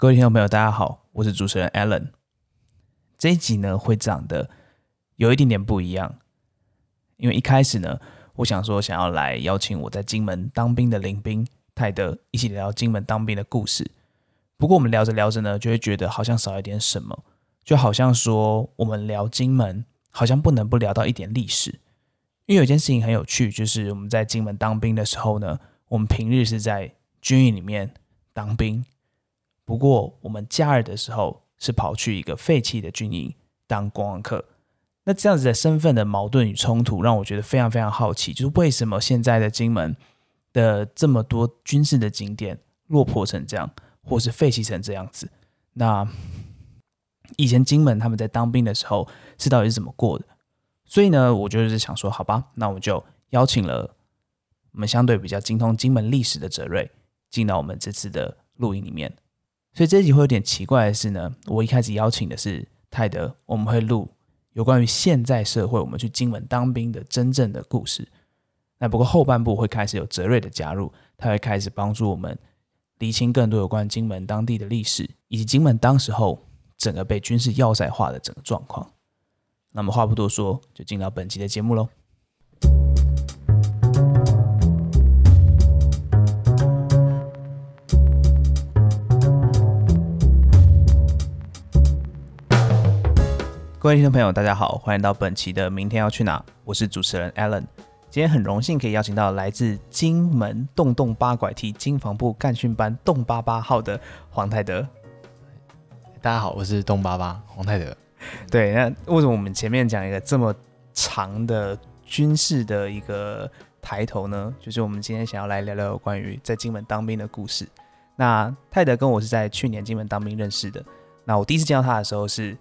各位听众朋友，大家好，我是主持人 Alan。这一集呢会长得有一点点不一样，因为一开始呢，我想说想要来邀请我在金门当兵的林兵泰德一起聊金门当兵的故事。不过我们聊着聊着呢，就会觉得好像少一点什么，就好像说我们聊金门，好像不能不聊到一点历史。因为有件事情很有趣，就是我们在金门当兵的时候呢，我们平日是在军营里面当兵。不过，我们假日的时候是跑去一个废弃的军营当观光客。那这样子的身份的矛盾与冲突，让我觉得非常非常好奇，就是为什么现在的金门的这么多军事的景点落魄成这样，或是废弃成这样子？那以前金门他们在当兵的时候是到底是怎么过的？所以呢，我就是想说，好吧，那我就邀请了我们相对比较精通金门历史的哲瑞进到我们这次的录音里面。所以这集会有点奇怪的是呢，我一开始邀请的是泰德，我们会录有关于现在社会我们去金门当兵的真正的故事。那不过后半部会开始有泽瑞的加入，他会开始帮助我们厘清更多有关金门当地的历史，以及金门当时候整个被军事要塞化的整个状况。那么话不多说，就进到本期的节目喽。各位听众朋友，大家好，欢迎到本期的《明天要去哪》，我是主持人 Alan。今天很荣幸可以邀请到来自金门洞洞八拐梯金防部干训班洞八八号的黄泰德。大家好，我是洞八八黄泰德。对，那为什么我们前面讲一个这么长的军事的一个抬头呢？就是我们今天想要来聊聊关于在金门当兵的故事。那泰德跟我是在去年金门当兵认识的。那我第一次见到他的时候是。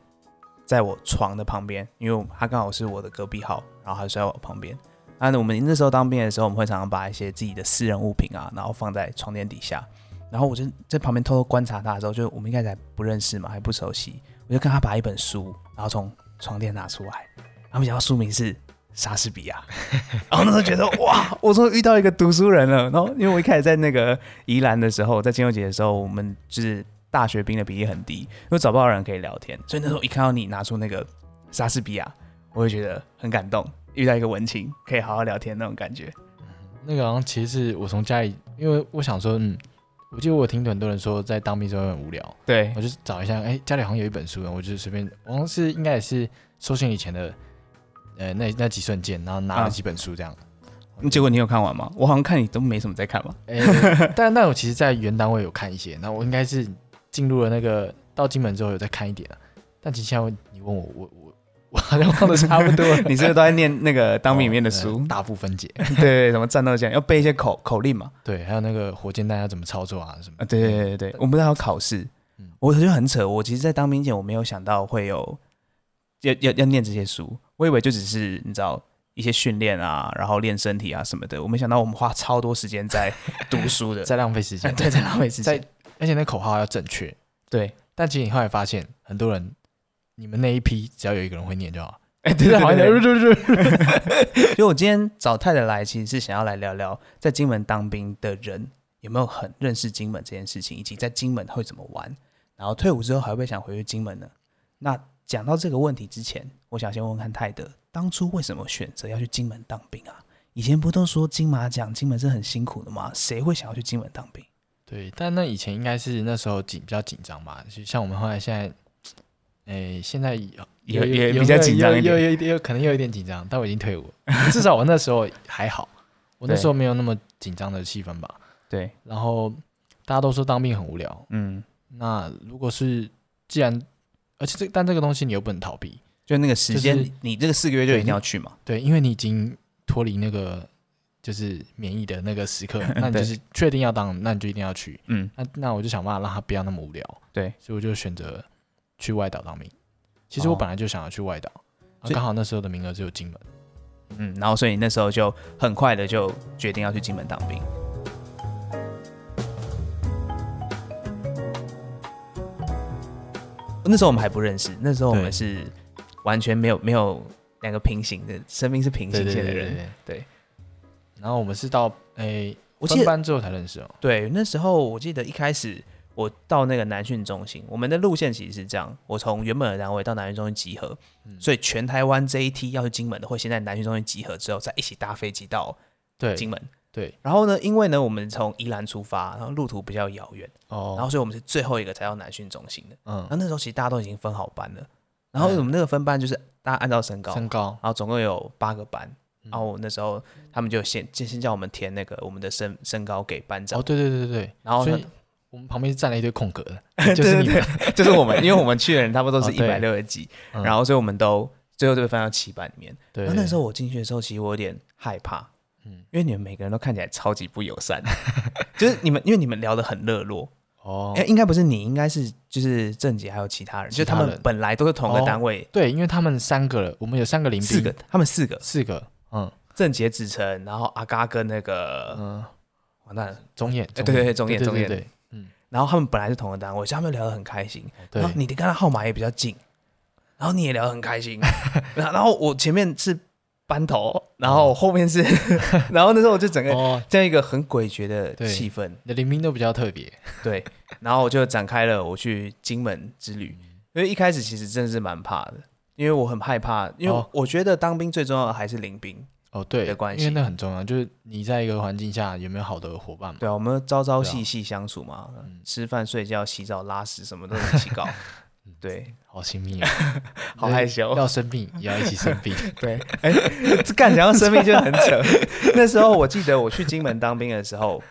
在我床的旁边，因为他刚好是我的隔壁号，然后他睡在我旁边。那我们那时候当兵的时候，我们会常常把一些自己的私人物品啊，然后放在床垫底下。然后我就在旁边偷偷观察他的时候，就我们应该还不认识嘛，还不熟悉。我就看他把一本书，然后从床垫拿出来，然后没想到书名是《莎士比亚》。然后那时候觉得哇，我终于遇到一个读书人了。然后因为我一开始在那个宜兰的时候，在金牛节的时候，我们就是。大学兵的比例很低，因为找不到人可以聊天，所以那时候一看到你拿出那个莎士比亚，我会觉得很感动，遇到一个文青可以好好聊天那种感觉。那个好像其实是我从家里，因为我想说，嗯，我记得我听很多人说在当兵时候很无聊，对我就找一下，哎，家里好像有一本书，我就随便，好像是应该也是收信以前的，呃，那那几瞬间，然后拿了几本书这样。结果你有看完吗？我好像看你都没什么在看嘛。但但我其实，在原单位有看一些，那我应该是。进入了那个到金门之后有再看一点啊，但其实现在你问我，我我我好像忘的差不多。你是不是都在念那个当兵里面的书？大部分解，对，什么战斗讲要背一些口口令嘛？对，还有那个火箭弹要怎么操作啊什么？啊，对对对对，我们还要考试。我觉得很扯，我其实，在当兵前我没有想到会有要要要念这些书，我以为就只是你知道一些训练啊，然后练身体啊什么的。我没想到我们花超多时间在读书的，在浪费时间，对，在浪费时间。而且那口号要正确，对。但其实你后来发现，很多人，你们那一批只要有一个人会念就好。哎，对对对对对。所以，我今天找太太来，其实是想要来聊聊，在金门当兵的人有没有很认识金门这件事情，以及在金门会怎么玩。然后退伍之后还会不会想回去金门呢？那讲到这个问题之前，我想先问问看泰德，当初为什么选择要去金门当兵啊？以前不都说金马奖金门是很辛苦的吗？谁会想要去金门当兵？对，但那以前应该是那时候紧比较紧张吧，就像我们后来现在，诶，现在有也也比较紧张一点，有有有可能有一点紧张，但我已经退伍，至少我那时候还好，我那时候没有那么紧张的气氛吧。对，然后大家都说当兵很无聊，嗯，那如果是既然，而且这但这个东西你又不能逃避，就那个时间，你这个四个月就一定要去嘛？对，因为你已经脱离那个。就是免疫的那个时刻，那你就是确定要当，那你就一定要去。嗯，那那我就想办法让他不要那么无聊。对，所以我就选择去外岛当兵。其实我本来就想要去外岛，刚好那时候的名额只有金门。嗯，然后所以那时候就很快的就决定要去金门当兵。那时候我们还不认识，那时候我们是完全没有没有两个平行的生命是平行线的人，对。然后我们是到诶，我分班之后才认识哦。对，那时候我记得一开始我到那个南训中心，我们的路线其实是这样：我从原本的单位到南训中心集合，嗯所以全台湾这一梯要去金门的，会先在南训中心集合之后，再一起搭飞机到对金门。对然后呢，因为呢，我们从宜兰出发，然后路途比较遥远，哦，然后所以我们是最后一个才到南训中心的。嗯然后那时候其实大家都已经分好班了，然后我们那个分班就是大家按照身高，身高然后总共有八个班，嗯然后那时候他们就先就先叫我们填那个我们的身身高给班长。哦，，对对对对。对，然后呢所以我们旁边是站了一堆空格的，就是你们，就是我们，因为我们去的人差不多都是一百六十几，嗯。然后所以我们都最后都被分到七班里面。对，然后那时候我进去的时候，其实我有点害怕，嗯。因为你们每个人都看起来超级不友善，就是你们因为你们聊得很热络，哦。哎、，应该不是你，应该是就是郑杰还有其他人，就他们本来都是同个哦单位，对，因为他们三个了，我们有三个邻兵，四个，他们四个，四个，嗯。郑杰、子成，然后阿嘎跟那个、嗯，完蛋了，中眼，哎对对对中眼对中演对对，嗯，然后他们本来是同个单位，所以他们聊得很开心。对。然后，你的跟他号码也比较近，然后你也聊得很开心。然后我前面是班头，然后后面是，然后那时候我就整个哦，这样一个很诡谲的气氛，你的临兵都比较特别，对。然后我就展开了我去金门之旅，因为一开始其实真的是蛮怕的，因为我很害怕，因为哦。我觉得当兵最重要的还是临兵。哦，对的关系。因为那很重要，就是你在一个环境下有没有好的伙伴嘛，对啊，我们朝朝对啊。夕夕相处嘛，嗯。吃饭、睡觉、洗澡、拉屎什么都一起搞。对，好亲密啊，好害羞。要生病也要一起生病，对，哎、这干讲到生病就很扯。那时候我记得我去金门当兵的时候，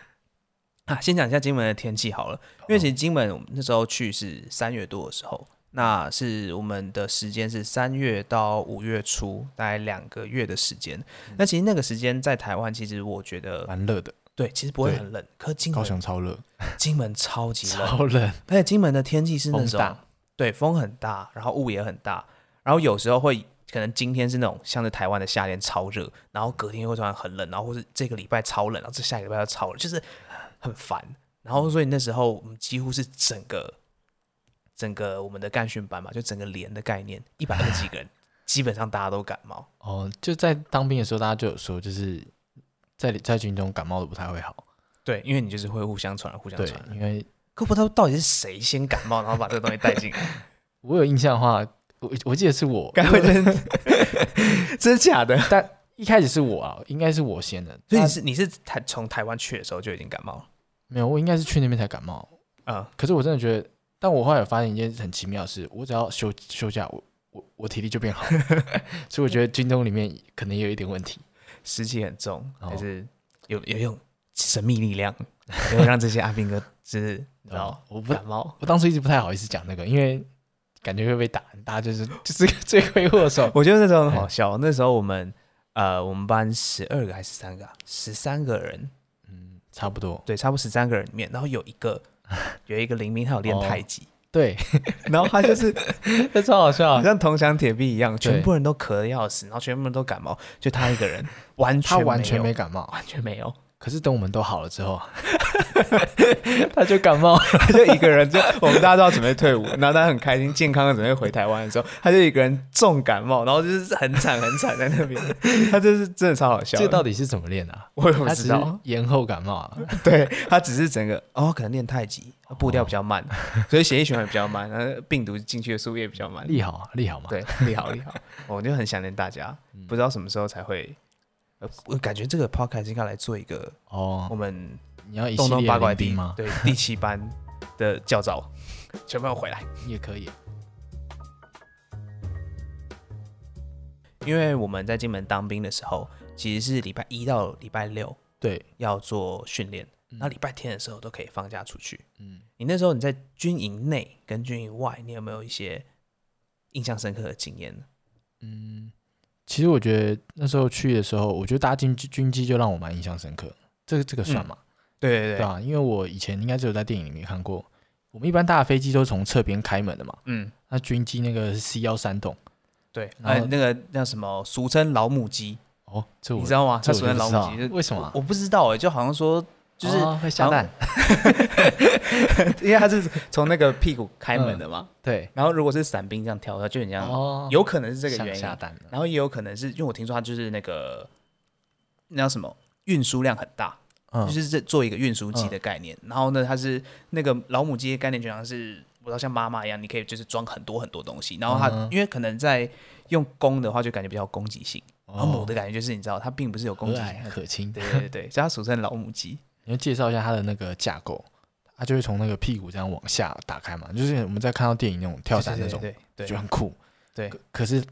啊，先讲一下金门的天气好了，因为其实金门我们那时候去是三月多的时候，那是我们的时间是三月到五月初，大概两个月的时间。那其实那个时间在台湾，其实我觉得蛮热的，对，其实不会很冷，可金高门雄超热，金门超级冷，超冷，而且金门的天气是那种，对，风很大，然后雾也很大，然后有时候会可能今天是那种像是台湾的夏天超热，然后隔天会突然很冷，然后或是这个礼拜超冷，然后这下个礼拜又超冷，就是很烦。然后所以那时候我们几乎是整个整个我们的干训班嘛，就整个连的概念，一百二十几个人，基本上大家都感冒。哦，就在当兵的时候，大家就有说，就是在在军中感冒的不太会好，对，因为你就是会互相传染，互相传，染。因为可不知道到底是谁先感冒，然后把这个东西带进来，我有印象的话，我我记得是我，该会真 真假的？但一开始是我啊，应该是我先的，所以你是你是台从台湾去的时候就已经感冒了？没有，我应该是去那边才感冒。嗯，可是我真的觉得，但我后来有发现一件很奇妙的事，我只要休休假，我我我体力就变好，所以我觉得军中里面可能也有一点问题。湿气很重，哦还是有有一种神秘力量，可以让这些阿兵哥就是你知道哦 我不感冒。我当初一直不太好意思讲那个，因为感觉会被打，大家就是就是罪魁祸首。我觉得那时候很好笑，那时候我们呃我们班十二个还是十三个、啊？十三个人，嗯，差不多。对，差不多十三个人里面，然后有一个有一个林明，他有练哦太极，对，然后他就是 这超好笑好。像铜墙铁壁一样，全部人都咳得要死，然后全部人都感冒，就他一个人 完全他完全没感冒，完全没有，可是等我们都好了之后，他就感冒。他就一个人，就我们大家都要准备退伍，然后他很开心、健康的准备回台湾的时候，他就一个人重感冒，然后就是很惨很惨在那边，他就是真的超好笑。这到底是怎么练啊？我也不知道，延后感冒啊。对他只是整个哦，可能练太极，步调比较慢，所以血液循环比较慢，然后病毒进去的速度也比较慢。利好啊，利好嘛。对，利好利好，我就很想念大家，不知道什么时候才会。呃，我感觉这个 podcast 应该来做一个哦我，们你要一东东八卦地吗？对第七班的教招，全部要回来。也可以。因为我们在金门当兵的时候，其实是礼拜一到礼拜六对，要做训练，嗯然后礼拜天的时候都可以放假出去。嗯，你那时候你在军营内跟军营外，你有没有一些印象深刻的经验呢？嗯，其实我觉得那时候去的时候，我觉得搭军军机就让我蛮印象深刻。这个这个算嘛？对对对啊，因为我以前应该只有在电影里面看过。我们一般搭的飞机都是从侧边开门的嘛，嗯，那军机那个是 C 幺三栋。对，然后呃，那个那什么，俗称老母鸡，哦，这我你知道吗？这它俗称老母鸡，为什么啊我我不知道哎，就好像说，就是哦会下蛋。因为它是从那个屁股开门的嘛，对，然后如果是伞兵这样跳，它就很像，哦，有可能是这个原因，下蛋了。然后也有可能是因为我听说它就是那个那叫什么运输量很大，嗯就是这做一个运输机的概念。然后呢，它是那个老母鸡的概念，就像是我知道像妈妈一样，你可以就是装很多很多东西。然后它、嗯因为可能在用公的话，就感觉比较有攻击性，然后母哦的感觉就是你知道它并不是有攻击性蔼。可亲。对对对对，所以它俗称老母鸡。你要介绍一下它的那个架构，它就会从那个屁股这样往下打开嘛，就是我们在看到电影那种跳伞那种，对就很酷。对可可是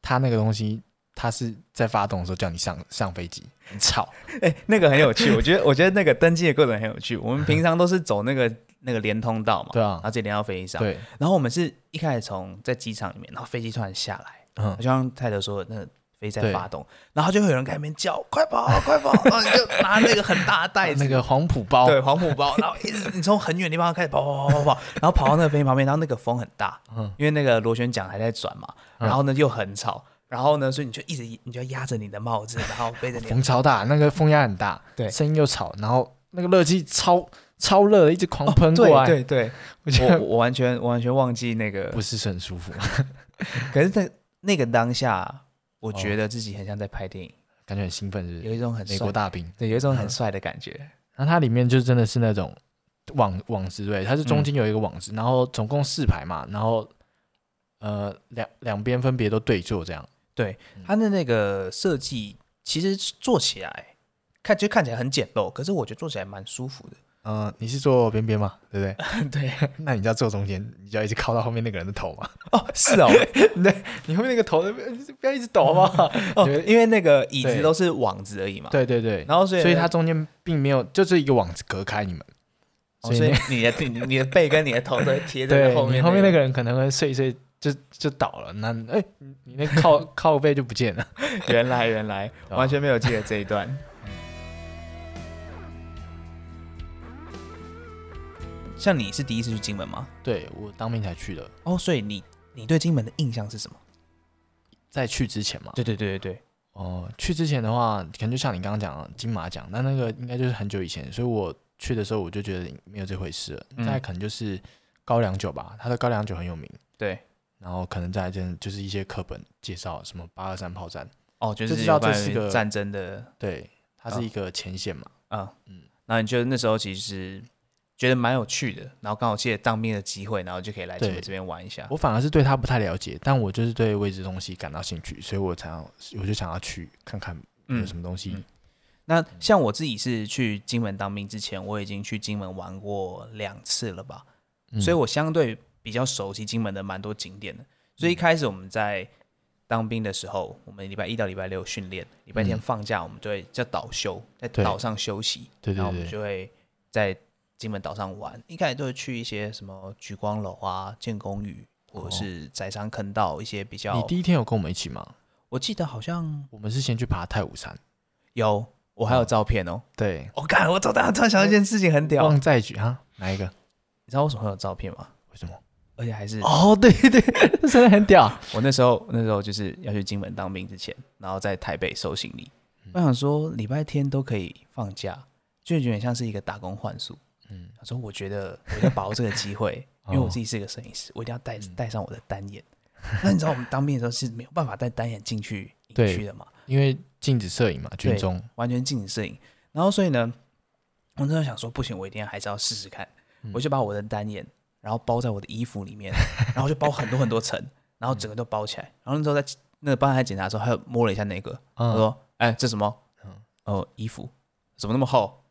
它那个东西，它是在发动的时候叫你上上飞机，很吵。哎、那个很有趣，我觉得我觉得那个登机的过程很有趣。我们平常都是走那个那个连通道嘛，对啊然后直接连到飞机上。对，然后我们是一开始从在机场里面，然后飞机突然下来，嗯就，像泰德说的，那个飞在发动，然后就会有人在那边叫：“快跑，快跑！”然后你就拿那个很大的袋 子，那个黄浦包，对黄浦包，然后一直你从很远的地方开始跑跑跑跑跑，然后跑到那个飞机旁边，然后那个风很大，嗯。因为那个螺旋桨还在转嘛，嗯。然后呢又很吵。然后呢，所以你就一直你就要压着你的帽子，然后背着你的风超大，那个风压很大，对。声音又吵，然后那个热气超超热的，一直狂喷过来，对对对，我我我完全我完全忘记那个不是很舒服，可是，在那个当下，我哦觉得自己很像在拍电影，感觉很兴奋，是不有？一种很帅美国，大兵，对，有一种很嗯帅的感觉。然后它里面就真的是那种网网子，对，它是中嗯间有一个网子，然后总共四排嘛，然后呃两两边分别都对坐这样，对嗯它的那个设计，其实做起来看就看起来很简陋，可是我觉得做起来蛮舒服的。呃，你是坐边边嘛？对不对？对，那你就要坐中间，你就要一直靠到后面那个人的头嘛。哦，是哦，你后面那个头不要一直抖好不好？哦，因为那个椅子都是网子而已嘛。，对对对，然后所以所以它中间并没有，就是一个网子隔开你们。哦所以你的你你的背跟你的头都贴在，后面，后面那个人可能会睡一睡就就倒了，那哎、你你那靠靠背就不见了。原来原来哦完全没有记得这一段。像你是第一次去金门吗？对我当兵才去的，哦，所以你你对金门的印象是什么？在去之前嘛。对对对对对，哦、去之前的话，可能就像你刚刚讲的金马奖，那那个应该就是很久以前，所以我去的时候我就觉得没有这回事了。嗯再可能就是高粱酒吧，它的高粱酒很有名。对，然后可能再来真就是一些课本介绍什么八二三炮战，哦，就就是知道这是个战争的，对，它是一个前线嘛。啊嗯嗯，然后你觉得那时候其实觉得蛮有趣的，然后刚好借着当兵的机会，然后就可以来这边玩一下。我反而是对他不太了解，但我就是对未知东西感到兴趣，所以我才要我就想要去看看有嗯什么东西。嗯。那像我自己是去金门当兵之前，我已经去金门玩过两次了吧，嗯。所以我相对比较熟悉金门的蛮多景点的。所以一开始我们在当兵的时候，我们礼拜一到礼拜六训练，礼拜天嗯。放假我们就会叫岛休，在岛上休息，对对然后我们就会在金门岛上玩。一开始都会去一些什么举光楼啊、建功屿，或者是宰商坑道一些比较你。第一天有跟我们一起吗？我记得好像我们是先去爬太武山，有，我还有照片哦。对，我看我突然突然想到一件事情很屌，望再举哈，哪一个？你知道为什么会有照片吗？为什么？而且还是哦，对对，这 真的很屌。我那时候那时候就是要去金门当兵之前，然后在台北收行李。嗯我想说礼拜天都可以放假，就有点像是一个打工换宿。嗯，他说我觉得我要把握这个机会，因为我哦自己是一个摄影师，我一定要带嗯带上我的单眼。那你知道我们当兵的时候是没有办法带单眼进去营区的嘛？因为禁止摄影嘛，军中。完全禁止摄影。然后所以呢，我那时候想说，不行，我一定要还是要试试看。嗯我就把我的单眼，然后包在我的衣服里面，然后就包很多很多层，然后整个都包起来。然后那时候在那个帮他检查的时候，他又摸了一下那个，他嗯，说：“哎、这什么嗯？哦，衣服怎么那么厚？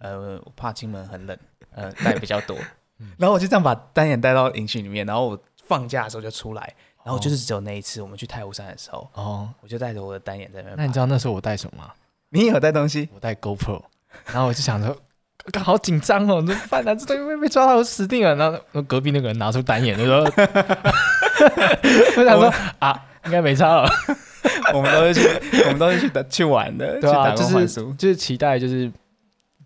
呃，我怕金门很冷，呃，带比较多。嗯然后我就这样把单眼带到营区里面，然后我放假的时候就出来，然后就是哦只有那一次，我们去太湖山的时候，哦，我就带着我的单眼在那边那你。知道那时候我带什么吗？你也有带东西？我带 GoPro，然后我就想说，刚好紧张哦，怎么办呢？这东西会被抓到，我死定了。然后隔壁那个人拿出单眼，就说，我想说啊，应该没差了，我们都是去，我们都是去打去玩的，对啊，就是。就是期待，就是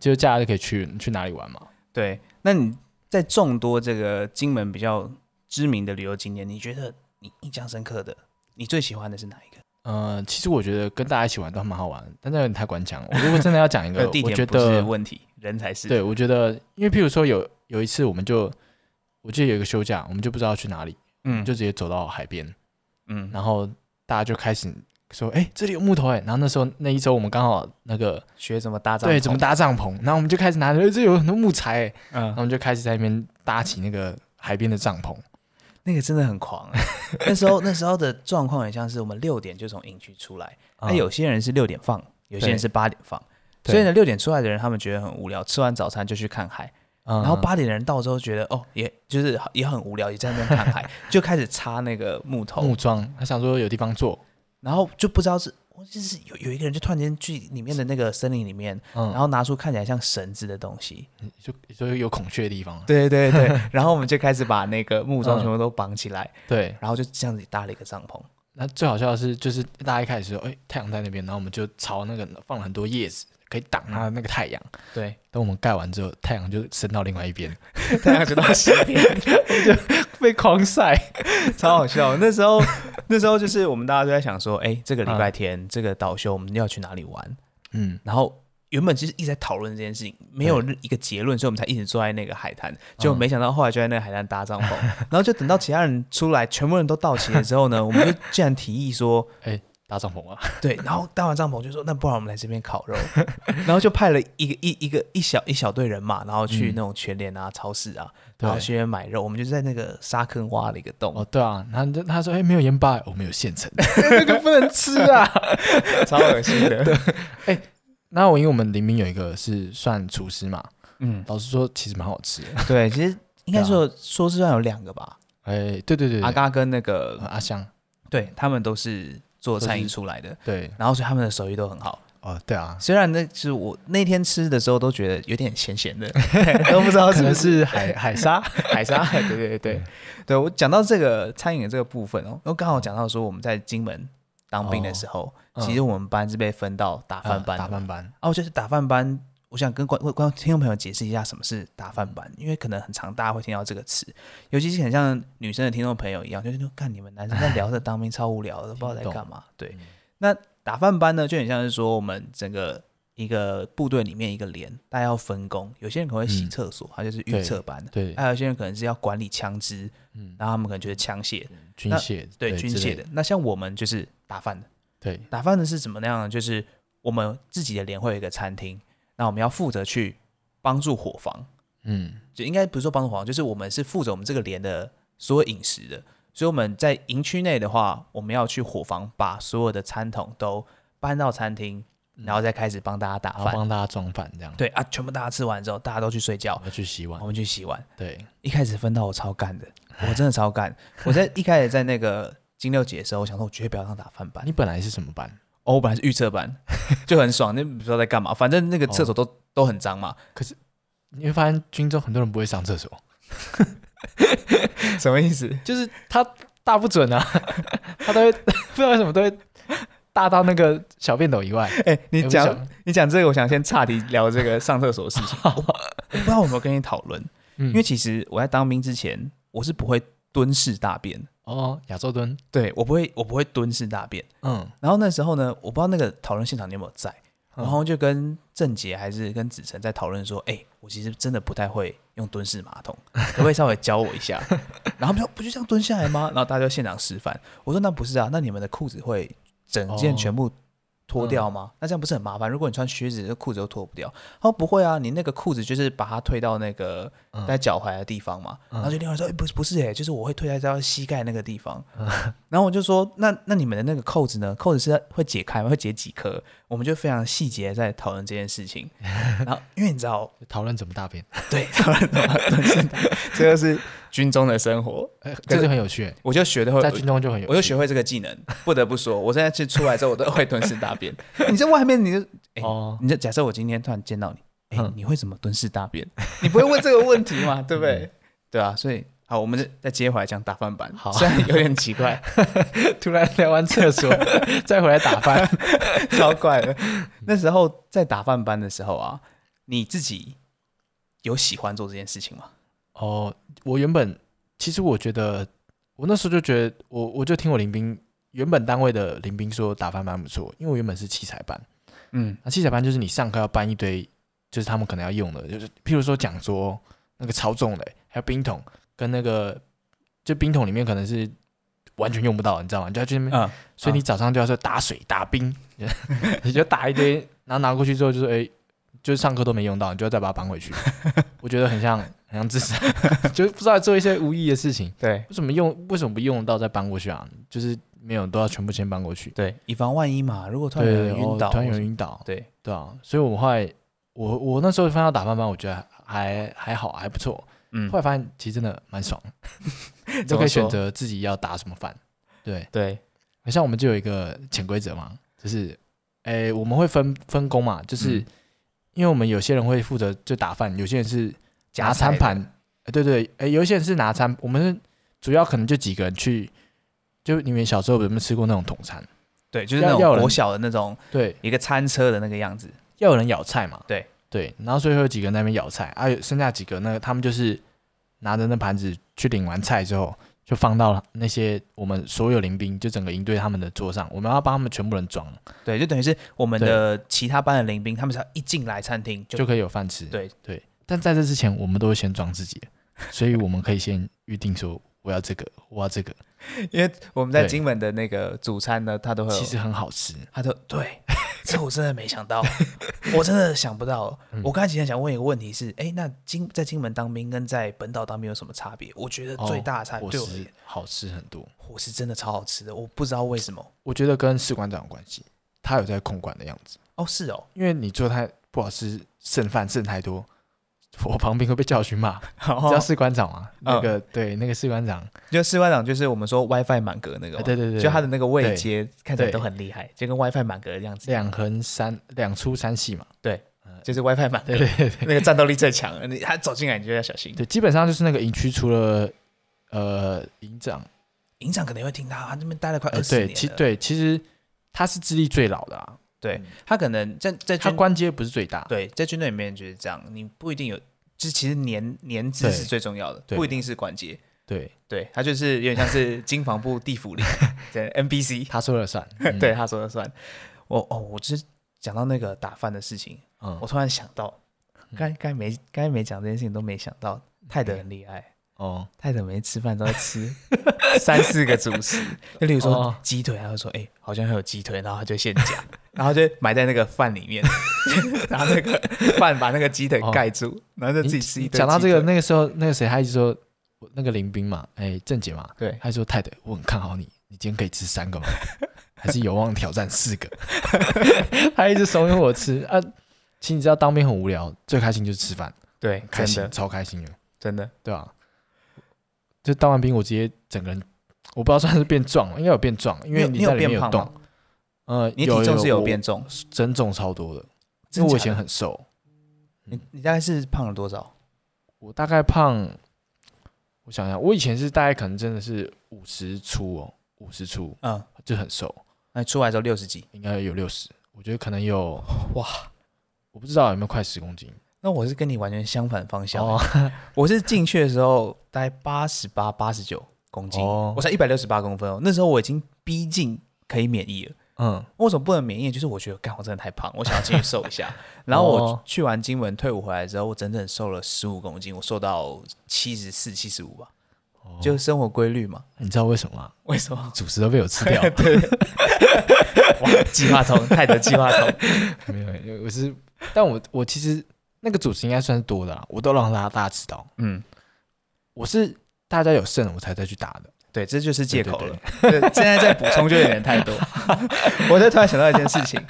就是假日可以去去哪里玩嘛。对，那你在众多这个金门比较知名的旅游景点，你觉得你印象深刻的，你最喜欢的是哪一个？呃，其实我觉得跟大家一起玩都蛮好玩，但那有点太官腔了。我如果真的要讲一个，我觉点不是得问题，人才是。对，我觉得因为譬如说有有一次，我们就我记得有一个休假，我们就不知道去哪里，嗯，就直接走到海边，嗯，然后大家就开始说，哎、这里有木头哎、然后那时候那一周我们刚好那个学怎么搭帐篷，对怎么搭帐篷，然后我们就开始拿着，哎这有很多木材哎、然后嗯，我们就开始在那边搭起那个海边的帐篷。那个真的很狂、欸。那时候那时候的状况很像是我们六点就从营区出来，那、嗯有些人是六点放，有些人是八点放。所以呢，六点出来的人，他们觉得很无聊，吃完早餐就去看海。嗯。然后八点的人到之后，觉得哦，也就是也很无聊，也在那边看海，就开始插那个木头，木桩，他想说有地方坐，然后就不知道是，就是有有一个人就突然间去里面的那个森林里面，嗯，然后拿出看起来像绳子的东西，就就有孔雀的地方。对对对，然后我们就开始把那个木桩嗯全部都绑起来，对，然后就这样子搭了一个帐篷。那最好笑的是，就是大家一开始说，哎、太阳在那边，然后我们就朝那个放了很多叶子，可以挡它的那个太阳。对，等我们盖完之后，太阳就升到另外一边，太阳就到西边，就被狂晒。超好笑。那时候 那时候就是我们大家都在想说，哎，这个礼拜天、这个岛休我们要去哪里玩？嗯，然后原本其实一直在讨论这件事情，没有一个结论，所以我们才一直坐在那个海滩。结果没想到后来就在那个海滩搭帐篷，然后就等到其他人出来，全部人都到齐了之后呢，我们就竟然提议说，搭帐篷啊，对，然后搭完帐篷就说，那不然我们来这边烤肉，然后就派了一个一一个一小一小队人马，然后去嗯。那种全联啊、超市啊，对。然后去那边买肉，我们就在那个沙坑挖了一个洞，哦，对啊，然后就他说，哎、没有盐巴，我们有现成的，那个不能吃啊。超恶心的。哎那我因为我们林明有一个是算厨师嘛，嗯，老实说其实蛮好吃的。对，其实应该说说是算有两个吧，哎、对对对对，阿嘎跟那个呃阿香，对他们都是做餐饮出来的，对，然后所以他们的手艺都很好。哦，对啊，虽然那是我那天吃的时候都觉得有点咸咸的，都不知道可能是不是是海海沙，海沙。对对对对，对我讲到这个餐饮的这个部分哦，我刚好讲到说我们在金门当兵的时候，嗯其实我们班是被分到打饭班。打饭班，哦，就是打饭班。我想跟观观观听众朋友解释一下什么是打饭班，因为可能很常大家会听到这个词，尤其是很像女生的听众朋友一样，就是说看你们男生在聊着当兵超无聊的，都不知道在干嘛。对，嗯那打饭班呢，就很像是说我们整个一个部队里面一个连，大家要分工，有些人可能会洗嗯厕所，他就是预测班的，对，还有些人可能是要管理枪支，嗯，然后他们可能就是枪械，军械，对军械的。，那像我们就是打饭的，对，打饭的是怎么样呢？就是我们自己的连会有一个餐厅，那我们要负责去帮助伙房，嗯，就应该不是说帮助伙房，就是我们是负责我们这个连的所有饮食的。所以我们在营区内的话，我们要去伙房把所有的餐桶都搬到餐厅，然后再开始帮大家打然后饭。帮大家装饭这样，对啊，全部大家吃完之后，大家都去睡觉我，要去洗碗我，们去洗碗。对，一开始分到我超干的，我真的超干。我在一开始在那个金六姐的时候，我想说我绝对不要当打饭班你。本来是什么班？哦，我本来是预测班，就很爽，那不知道在干嘛，反正那个厕所都、都很脏嘛。可是你会发现军中很多人不会上厕所，什么意思？就是他大不准啊，他都会 不知道为什么都会大到那个小便斗以外。哎、你哎讲你讲这个，我想先岔题聊这个上厕所的事情。不知道有没有跟你讨论，嗯因为其实我在当兵之前，我是不会蹲式大便的，哦，亚洲蹲，对我不会，我不会蹲式大便。嗯，然后那时候呢，我不知道那个讨论现场你有没有在，嗯然后就跟郑杰还是跟子晨在讨论说，哎、我其实真的不太会用蹲式马桶，可不可以稍微教我一下？然后他们说不就这样蹲下来吗？然后大家就现场示范。我说那不是啊，那你们的裤子会整件哦全部脱掉吗？那这样不是很麻烦？如果你穿靴子，这裤子都脱不掉。他说不会啊，你那个裤子就是把它推到那个嗯在脚踝的地方嘛。嗯然后就另外说，哎、不是不是哎、就是我会推在到膝盖那个地方。然后我就说，那那你们的那个扣子呢？扣子是会解开吗？会解几颗？我们就非常细节在讨论这件事情。然后因为你知道，讨论怎么大便，对，讨论怎么大 这个是军中的生活。哎，这就很有趣，我就学的会，在军中就很有趣，我就学会这个技能。不得不说，我现在去出来之后，我都会蹲式大便。你在外面，你就哎哦，你就假设我今天突然见到你，哎、嗯你会怎么蹲式大便？你不会问这个问题嘛？对不对？对啊，所以好，我们再再接回来讲打饭班。好虽然有点奇怪，突然聊完厕所再回来打饭，超怪的。那时候在打饭班的时候啊，你自己有喜欢做这件事情吗？哦，我原本其实我觉得，我那时候就觉得，我我就听我林兵原本单位的林兵说打饭蛮不错，因为我原本是器材班，嗯那器材班就是你上课要搬一堆，就是他们可能要用的，就是譬如说讲桌那个超重的，还有冰桶跟那个就冰桶里面可能是完全用不到，你知道吗？你就要去那边，嗯，所以你早上就要说打水、打冰，你就打一堆，然后拿过去之后就说，哎、就是上课都没用到，你就要再把它搬回去。我觉得很像很像自杀，就是不知道做一些无意义的事情。对为什么用？为什么不用得到再搬过去啊？就是没有都要全部先搬过去。对，以防万一嘛，如果突然有人晕倒，哦突然有人晕倒，对，对啊。所以我后来，我我那时候翻到打饭班，我觉得还还好，还不错。嗯后，来发现其实真的蛮爽，怎就可以选择自己要打什么饭。对，对，像我们就有一个潜规则嘛，就是，诶、我们会分分工嘛，就是、嗯因为我们有些人会负责就打饭，有些人是拿夹餐盘，呃对对，诶、有一些人是拿餐，我们是主要可能就几个人去，就你们小时候有没有吃过那种统餐？对，就是那种国小的那种对，一个餐车的那个样子，要有人舀菜嘛，对。对，然后所以会有几个人在那边舀菜，啊，有剩下几个那个他们就是拿着那盘子去领完菜之后，就放到那些我们所有临兵，就整个营队他们的桌上，我们要帮他们全部人装，对，就等于是我们的其他班的临兵，他们只要一进来餐厅就就可以有饭吃。对。对，但在这之前，我们都会先装自己，所以我们可以先预定说我要这个，我要这个，因为我们在金门的那个主餐呢，它都会其实很好吃。他都对，这我真的没想到，我真的想不到。嗯我刚才其实想问一个问题是，哎，那金在金门当兵跟在本岛当兵有什么差别？我觉得最大的差别伙食对我而言，好吃很多，伙食真的超好吃的，我不知道为什么。我觉得跟士官长有关系，他有在控管的样子。哦，是哦，因为你做太不好吃，剩饭剩太多，我旁边会被教训骂。你知道士官长吗？那个对，那个士官长，就士官长就是我们说 WiFi 满格那个对对对，就他的那个位阶看起来都很厉害，就跟 WiFi 满格的样子，两横三两粗三细嘛。对就是 WiFi 满格对，对对对。那个战斗力最强，你他走进来你就要小心。对，基本上就是那个营区除了呃营长，营长可能会听他，他那边待了快呃二十年了，对，其对其实他是资历最老的啊，对他可能在在军他官阶不是最大，对，在军队里面就是这样，你不一定有，就是其实年年资是最重要的，不一定是关节。对，对他就是有点像是 经防部地府里对 NPC，他说了算。嗯 对，他说了算。我哦，我就是讲到那个打饭的事情，嗯我突然想到，该该没该没讲这件事情都没想到，泰德很厉害。哦，泰德每次吃饭都在吃三四个主食，就例如说哦鸡腿，他会说：“哎、好像还有鸡腿。”然后他就现夹，然后就埋在那个饭里面，然后那个饭把那个鸡腿盖住，然后就自己吃一堆。讲到这个，，那个时候那个谁，他一直说那个林兵嘛，哎，郑姐嘛，对，他就说泰德，我很看好你，你今天可以吃三个吗？还是有望挑战四个？他一直怂恿我吃啊。其实你知道当兵很无聊，最开心就是吃饭，对，开心超开心的，真的，对啊、就当完兵，我直接整个人，我不知道算是变壮了，应该有变壮，因为你在里面有动？呃，你体重是有变重，增重超多的，因为我以前很瘦，你你大概是胖了多少？我大概胖，我想想，我以前是大概可能真的是五十出哦，五十出嗯，就很瘦，那你出来之后六十几，应该有六十，我觉得可能有，哇！我不知道有没有快十公斤。那我是跟你完全相反方向。哦，我是进去的时候大概八十八、八十九公斤，哦我才一百六十八公分哦。那时候我已经逼近可以免疫了。嗯，为什么不能免疫？就是我觉得，干我真的太胖，我想要进去瘦一下。然后我哦去完金门退伍回来之后，我整整瘦了十五公斤，我瘦到七十四、七十五吧，哦就生活规律嘛。你知道为什么吗？为什么？主食都被我吃掉。对，哇，计划通，泰德计划通，没有，我是，但我我其实那个主食应该算是多的啦，我都让大家大家知道，嗯，我是大家有剩我才再去打的。对，这就是借口对了。对，现在再补充就有点太多。我在突然想到一件事情，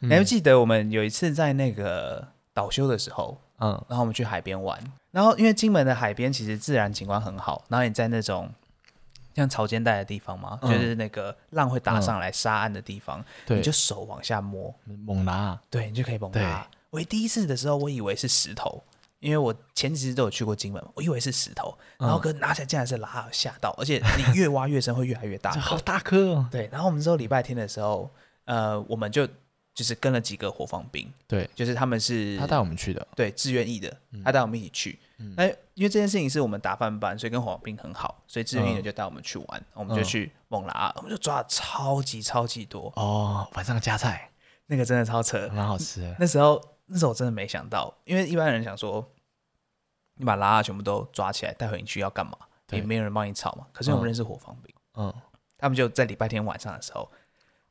你还记得我们有一次在那个倒休的时候，嗯。然后我们去海边玩，然后因为金门的海边其实自然景观很好，然后你在那种像潮间带的地方嘛，嗯。就是那个浪会打上来沙岸的地方，对，你就手往下摸，猛拉，对你就可以猛对。拉。我第一次的时候，我以为是石头。因为我前几次都有去过金门，我以为是石头，然后嗯可是拿起来竟然是拉，吓到，而且你越挖越深，会越来越大好大颗哦。对，然后我们之后礼拜天的时候，呃，我们就就是跟了几个火防兵，对，就是他们是他带我们去的，对志愿意的，嗯他带我们一起去。嗯那因为这件事情是我们打饭班，所以跟火防兵很好，所以志愿意的嗯就带我们去玩，我们就嗯去猛拉，我们就抓了超级超级多，哦，晚上加菜，那个真的超扯。蛮好吃的。那时候那时候我真的没想到，因为一般人想说，你把拉拉全部都抓起来带回营区要干嘛？对也没有人帮你炒嘛。可是我们嗯认识火防兵，嗯，他们就在礼拜天晚上的时候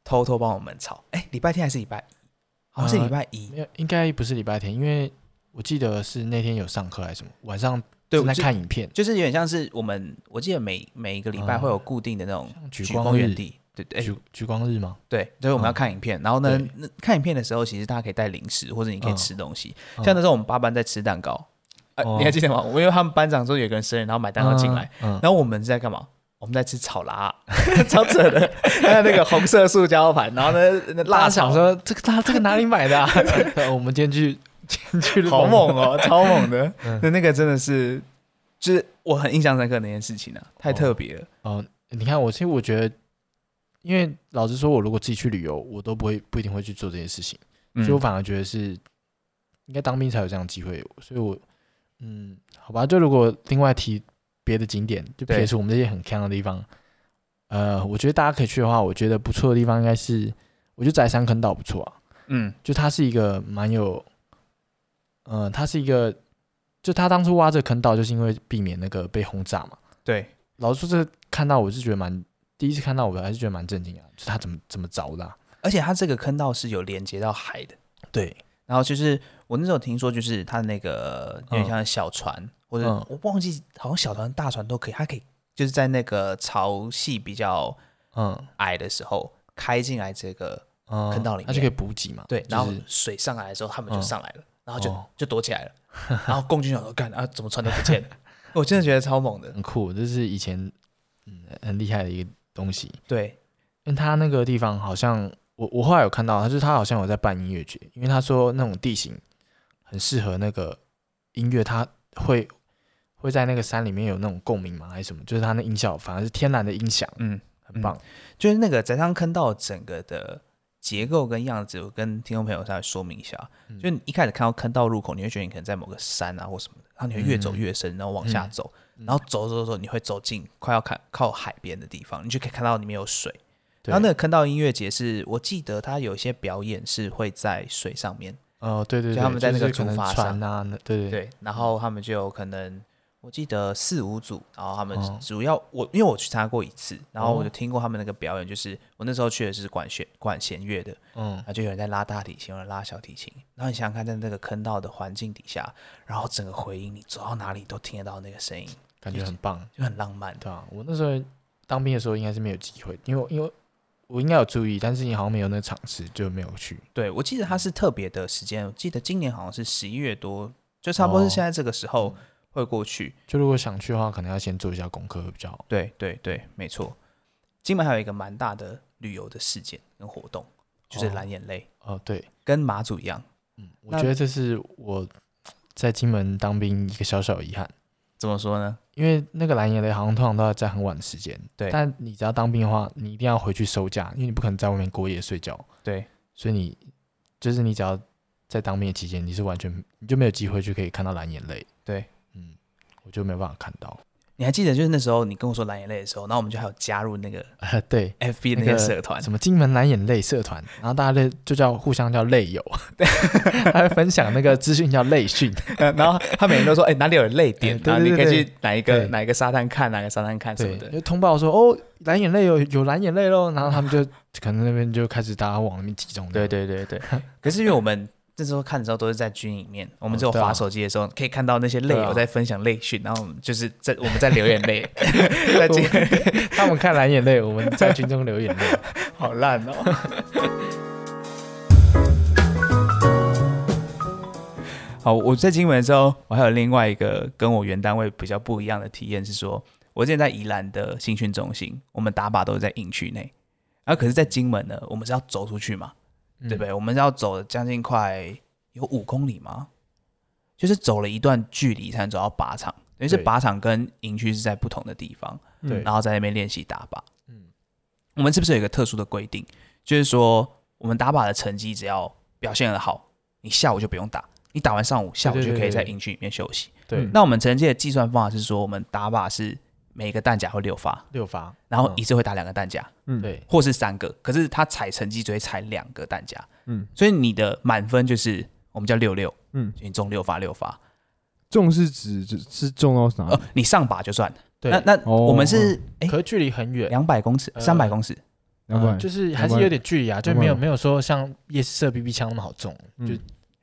偷偷帮我们炒。哎，礼拜天还是礼拜一？好像是礼拜一。没有，应该不是礼拜天，因为我记得是那天有上课还是什么，晚上对，我们在看影片，就是有点像是我们，我记得每每一个礼拜嗯会有固定的那种举举光日光原地，对对举举光日吗？对，所以我们要嗯看影片，然后呢，那看影片的时候，其实大家可以带零食，或者你可以嗯吃东西。嗯像那时候我们八班在吃蛋糕，你还记得吗？我因为他们班长说有个人生日，然后买蛋糕进来，然后我们在干嘛？我们在吃炒拉，超扯的，还有那个红色塑胶盘，然后呢，那大家辣炒想说这个他这个哪里买的啊？我们今天去今天去好猛哦，超猛的。嗯那那个真的是，就是我很印象深刻那件事情啊，太特别了。哦！你看我其实我觉得，因为老实说，我如果自己去旅游，我都不会不一定会去做这些事情，嗯所以我反而觉得是应该当兵才有这样的机会，所以我嗯，好吧，就如果另外提别的景点，就对。撇除我们这些很坑的地方，呃，我觉得大家可以去的话，我觉得不错的地方应该是，我觉得宅山坑道不错啊，嗯。就它是一个蛮有，呃，它是一个，就他当初挖这个坑道，就是因为避免那个被轰炸嘛。对，老实说，这看到我是觉得蛮，第一次看到我还是觉得蛮震惊啊，就是他怎么怎么着的啊、而且它这个坑道是有连接到海的。对，然后就是我那时候听说，就是它那个有点像小船，或者嗯我忘记，好像小船、大船都可以，它可以就是在那个潮汐比较嗯矮的时候开进来这个嗯，坑道里面它就可以补给嘛。对，就是然后水上来的时候，他们就嗯上来了，然后就哦就躲起来了，然后共军想说干啊，怎么船都不见了？我真的觉得超猛的，很酷，这是以前嗯很厉害的一个东西。对，因为他那个地方好像我我后来有看到，他就是他好像有在办音乐节，因为他说那种地形很适合那个音乐，它会会在那个山里面有那种共鸣吗，还是什么？就是它那音效反而是天然的音响，嗯，很棒。就是那个宅上坑道整个的结构跟样子，我跟听众朋友稍微说明一下。嗯就你一开始看到坑道入口，你会觉得你可能在某个山啊或什么的，然后你会越走嗯越深，然后往下嗯走，嗯然后走走走，你会走进快要看靠海边的地方，你就可以看到里面有水。然后那个坑道音乐节是我记得它有一些表演是会在水上面，哦，对对对，就他们在那个竹筏船啊，对对对，然后他们就有可能，我记得四五组，然后他们哦。主要、我因为我去参加过一次，然后我哦。就听过他们那个表演，就是我那时候去的是管弦管弦乐的，嗯。然后就有人在拉大提琴，有人拉小提琴，然后你想想看，在那个坑道的环境底下，然后整个回音，你走到哪里都听得到那个声音，感觉很棒，就很浪漫。对啊，我那时候当兵的时候应该是没有机会，因为因为我应该有注意，但是你好像没有那个场次，就没有去。对我记得它是特别的时间，我记得今年好像是十一月多，就差不多是哦现在这个时候会过去。就如果想去的话，可能要先做一下功课会比较好。对对对，没错。金门还有一个蛮大的旅游的事件跟活动，就是哦蓝眼泪，哦，对，跟马祖一样。嗯，我觉得这是我在金门当兵一个小小的遗憾，怎么说呢？因为那个蓝眼泪好像通常都要在很晚的时间，对但你只要当兵的话，你一定要回去收假，因为你不可能在外面过夜睡觉，对，所以你就是你只要在当兵的期间，你是完全你就没有机会去可以看到蓝眼泪。对，嗯，我就没有办法看到。你还记得就是那时候你跟我说蓝眼泪的时候，然后我们就还有加入那个呃，对，FB 那那个个社团，什么金门蓝眼泪社团，然后大家就就叫互相叫泪友，他会分享那个资讯叫泪讯，然后他每人都说，哎、哪里有泪点然后你可以对对去哪一个哪一个沙滩看，哪个沙滩看什么，的。就通报说哦，蓝眼泪有有蓝眼泪喽，然后他们就可能那边就开始大家往那边集中。对对对对。可是因为我们那时候看的时候都是在军里面，我们只有划手机的时候，可以看到那些泪友在分享泪讯，然后我们就是在我们在流眼泪，在军他们看蓝眼泪，我们在军中流眼泪。好烂哦。好，我在金门的时候，我还有另外一个跟我原单位比较不一样的体验是说，我之前在宜兰的新训中心，我们打靶都是在营区内，然后可是，在金门呢，我们是要走出去嘛，嗯对不对？我们要走将近快有五公里吗？就是走了一段距离才能走到靶场，等于是靶场跟营区是在不同的地方。对然后在那边练习打靶。嗯我们是不是有一个特殊的规定，就是说我们打靶的成绩只要表现的好，你下午就不用打，你打完上午，下午就可以在营区里面休息。对嗯，那我们成绩的计算方法是说，我们打靶是每个弹夹会六发，六发，然后嗯。一次会打两个弹夹，嗯，对，或是三个，可是他踩成绩只会踩两个弹夹，嗯。所以你的满分就是我们叫六六，嗯，你中六发六发，中是指只是中到哪呃？，你上靶就算，对，那那哦。我们是哎可是距离很远，两百公尺，呃三百公尺，两百。呃就是还是有点距离啊，就没有没有说像夜市射 BB 枪那么好中，嗯。就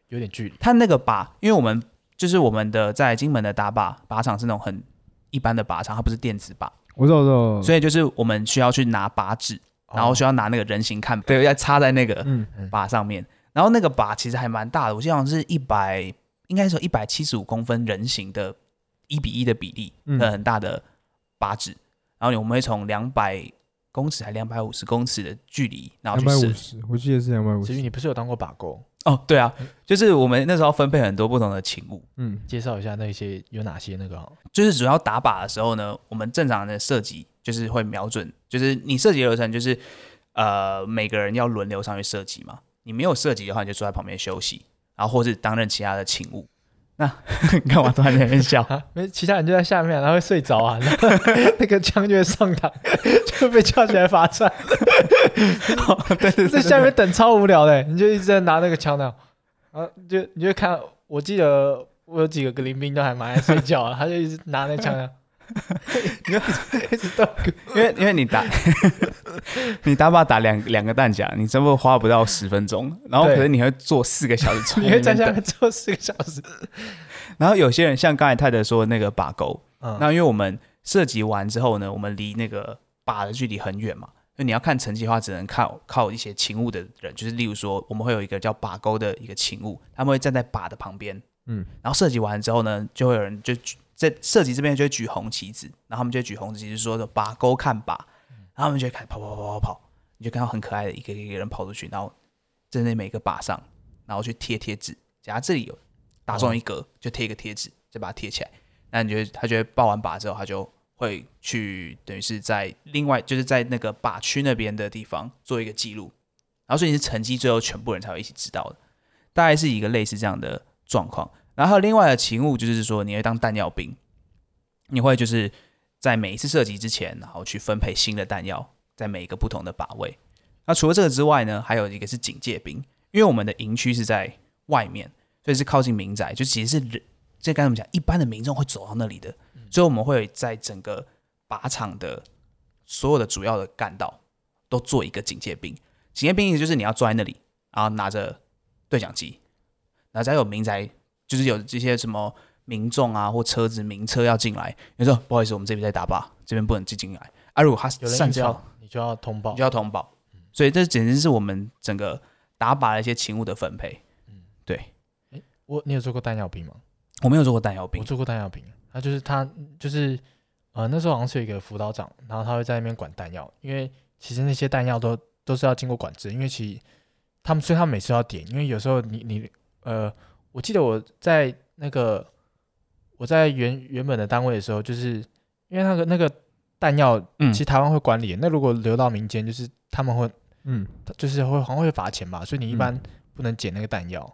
有点距离。他那个靶，因为我们就是我们的在金门的打靶靶场是那种很一般的靶场，它不是电子靶，我知道，我知道，所以就是我们需要去拿靶纸，然后需要拿那个人形看，对，要插在那个嗯，靶上面。然后那个靶其实还蛮大的，我记得好像是一百，应该说一百七十五公分人形的一比一的比例，嗯。很大的靶纸。然后我们会从两百公尺还两百五十公尺的距离，然后两。百五十，我记得是两百五十。子瑜，你不是有当过靶钩？哦，对啊，就是我们那时候分配很多不同的勤务，嗯，介绍一下那些有哪些那个好就是主要打靶的时候呢，我们正常的射击就是会瞄准，就是你射击的流程就是呃每个人要轮流上去射击嘛。你没有射击的话，你就坐在旁边休息，然后或是担任其他的勤务。那你 干嘛突然在那边笑？啊，因为其他人就在下面，然后会睡着啊，然 后那个枪就会上膛，就会被叫起来罚站。对对在下面等超无聊的，你就一直在拿那个枪那样，然后就你就看，我记得我有几个格林兵都还蛮爱睡觉啊，他就一直拿那枪你就一直动。因为因为你打 你打靶打两两个弹夹，你真不花不到十分钟，然后可能你会坐四个小时坐 你会在那边等。下面坐四个小时。然后有些人像刚才泰德说的那个靶钩，嗯，那因为我们射击完之后呢，我们离那个靶的距离很远嘛，所以你要看成绩的话，只能靠靠一些勤务的人，就是例如说，我们会有一个叫靶钩的一个勤务，他们会站在靶的旁边，嗯，然后射击完之后呢，就会有人就举在射击这边就会举红旗子，然后他们就会举红旗子说的把钩看靶，然后他们就会开始跑跑跑跑跑，你就看到很可爱的一个一个人跑出去，然后在那每个靶上，然后去贴贴纸，假如这里有打中一格，就贴一个贴纸，再把它贴起来。那你觉得他觉得报完靶之后，他就会去等于是在另外就是在那个靶区那边的地方做一个记录，然后所以你是成绩最后全部人才会一起知道的，大概是一个类似这样的状况。然后另外的勤务就是说你会当弹药兵，你会就是在每一次射击之前，然后去分配新的弹药在每一个不同的靶位。那除了这个之外呢，还有一个是警戒兵，因为我们的营区是在外面，所以是靠近民宅，就其实是人，这该怎么讲？一般的民众会走到那里的，所以我们会在整个靶场的所有的主要的干道都做一个警戒兵。警戒兵意思就是你要坐在那里，然后拿着对讲机，然后只要有民宅，就是有这些什么民众啊或车子名车要进来，你说不好意思，我们这边在打靶，这边不能进进来。啊，如果他有人擅自一直要你就要通报你就。要通报。所以这简直是我们整个打靶的一些勤务的分配。嗯对我你有做过弹药兵吗？我没有做过弹药兵我，做过弹药兵，他就是他就是呃那时候好像是有一个辅导长，然后他会在那边管弹药，因为其实那些弹药都都是要经过管制，因为其实他们所以他们每次要点，因为有时候你你呃，我记得我在那个我在原原本的单位的时候，就是因为那个那个弹药，嗯其实台湾会管理，那如果流到民间，就是他们会嗯，就是会好像会罚钱吧，所以你一般不能捡那个弹药。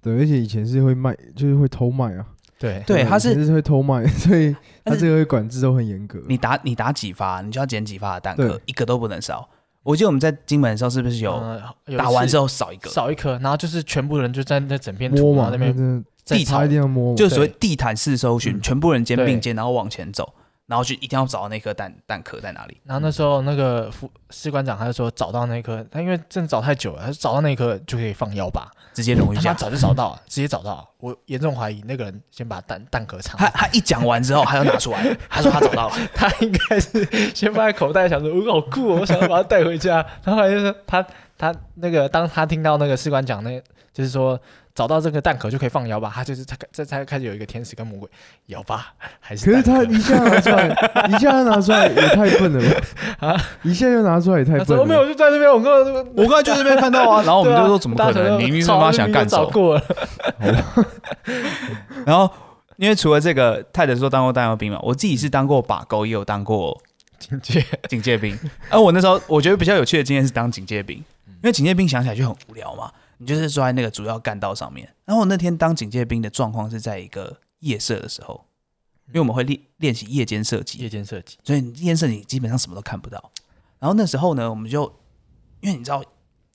对，而且以前是会卖，就是会偷卖啊。对对他是以前是会偷卖，所以他但是这个会管制都很严格。你打你打几发，你就要捡几发的弹壳对，一个都不能少。我记得我们在金门的时候，是不是有呃有一打完次之后少一个？少一颗，然后就是全部人就在那整片土嘛土然后，那边地毯。一定要摸嘛。就是所谓地毯式搜寻，嗯。全部人肩并肩，然后往前走，然后就一定要找到那颗蛋蛋壳在哪里。然后那时候那个副士官长他就说找到那颗，他因为真的找太久了，他说找到那颗就可以放腰吧，直接融一下。他早就找到了，直接找到了。我严重怀疑那个人先把蛋蛋壳藏他，他一讲完之后，他又拿出来，他说他找到了。他应该是先放在口袋，想说我好酷哦，我想要把它带回家。然后后来就是他他那个当他听到那个士官讲那，就是说找到这个蛋壳就可以放腰靶，他就是他这才开始有一个天使跟魔鬼腰靶还是可是他一下拿出来，一下拿出来也太笨了吧？啊，一下就拿出来也太笨了。没有，我就在那边，我刚我我刚才就在那边看到啊，然后我们就说怎么可能？你明明是妈想干走。找过了，然后因为除了这个，泰德说当过弹药兵嘛，我自己是当过把钩，也有当过警戒警戒兵。而我那时候我觉得比较有趣的经验是当警戒兵，因为警戒兵想起来就很无聊嘛，你就是坐在那个主要干道上面。然后我那天当警戒兵的状况是在一个夜色的时候，因为我们会练练习夜间射击，夜间射击，所以夜间射击基本上什么都看不到。然后那时候呢，我们就因为你知道，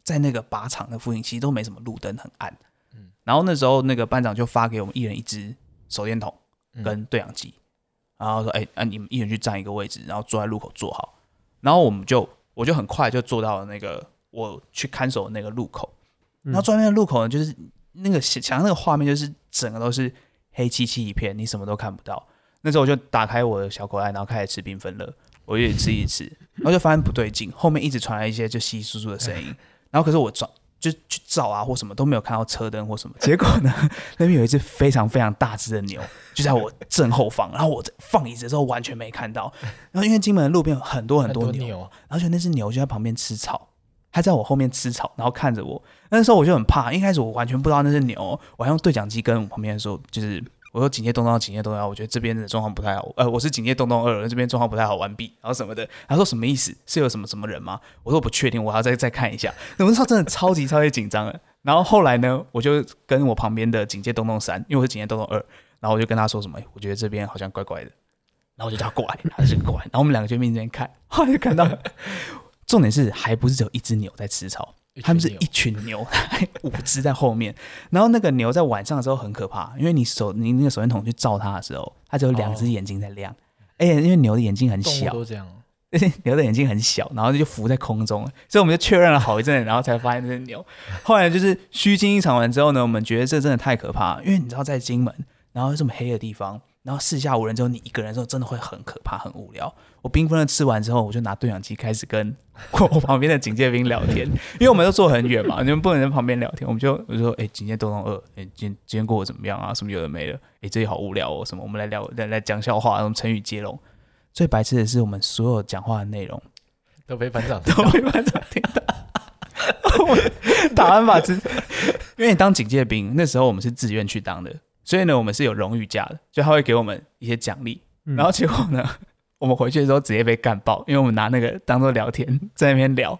在那个靶场的附近其实都没什么路灯，很暗。嗯然后那时候那个班长就发给我们一人一支手电筒嗯跟对讲机，然然后说，哎、啊，你们一人去占一个位置，然后坐在路口坐好。然后我们就我就很快就坐到了那个我去看守的那个路口，然后坐在那个路口呢，就是那个想想象那个画面，就是整个都是黑漆漆一片，你什么都看不到。那时候我就打开我的小口袋，然后开始吃缤纷乐，我就一直吃一直吃，然后就发现不对劲，后面一直传来一些就稀稀疏疏的声音，然后可是我照就去照啊或什么都没有看到车灯或什么，结果呢，那边有一只非常非常大只的牛，就在我正后方，然后我放椅子的时候完全没看到，然后因为金门的路边有很多很多牛，牛，然后就那只牛就在旁边吃草，他在我后面吃草，然后看着我。那时候我就很怕，一开始我完全不知道那是牛，我还用对讲机跟我旁边说，就是我说警戒东东，警戒东东，我觉得这边的状况不太好。呃，我是警戒东东二，这边状况不太好，完毕，然后什么的。他说什么意思？是有什么什么人吗？我说我不确定，我要再再看一下。我那时候真的超级超级紧张的。然后后来呢，我就跟我旁边的警戒东东三，因为我是警戒东东二，然后我就跟他说什么，我觉得这边好像怪怪的。然后我就叫他过来，他就过来，然后我们两个就面对面看，后来就看到，重点是还不是只有一只牛在吃草，他们是一群牛，五只在后面。然后那个牛在晚上的时候很可怕，因为你手你那个手电筒去照它的时候，它只有两只眼睛在亮，而且因为牛的眼睛很小，都这样。牛的眼睛很小，然后就浮在空中，所以我们就确认了好一阵，然后才发现这是牛。后来就是虚惊一场完之后呢，我们觉得这真的太可怕，因为你知道在金门，然后这么黑的地方，然后四下无人之后，你一个人的时候真的会很可怕、很无聊。我缤纷的吃完之后，我就拿对讲机开始跟 我旁边的警戒兵聊天，因为我们都坐很远嘛，你们不能在旁边聊天，我们就我就说，哎、警戒东东二，哎、今天今天过得怎么样啊？什么有的没的，哎、这里好无聊哦，什么我们来聊来来讲笑话，什么成语接龙。最白痴的是，我们所有讲话的内容都被班长都被班长听到。我打完法之，因为你当警戒兵，那时候我们是自愿去当的，所以呢，我们是有荣誉假的，就他会给我们一些奖励。嗯然后结果呢，我们回去的时候直接被干爆，因为我们拿那个当做聊天，在那边聊。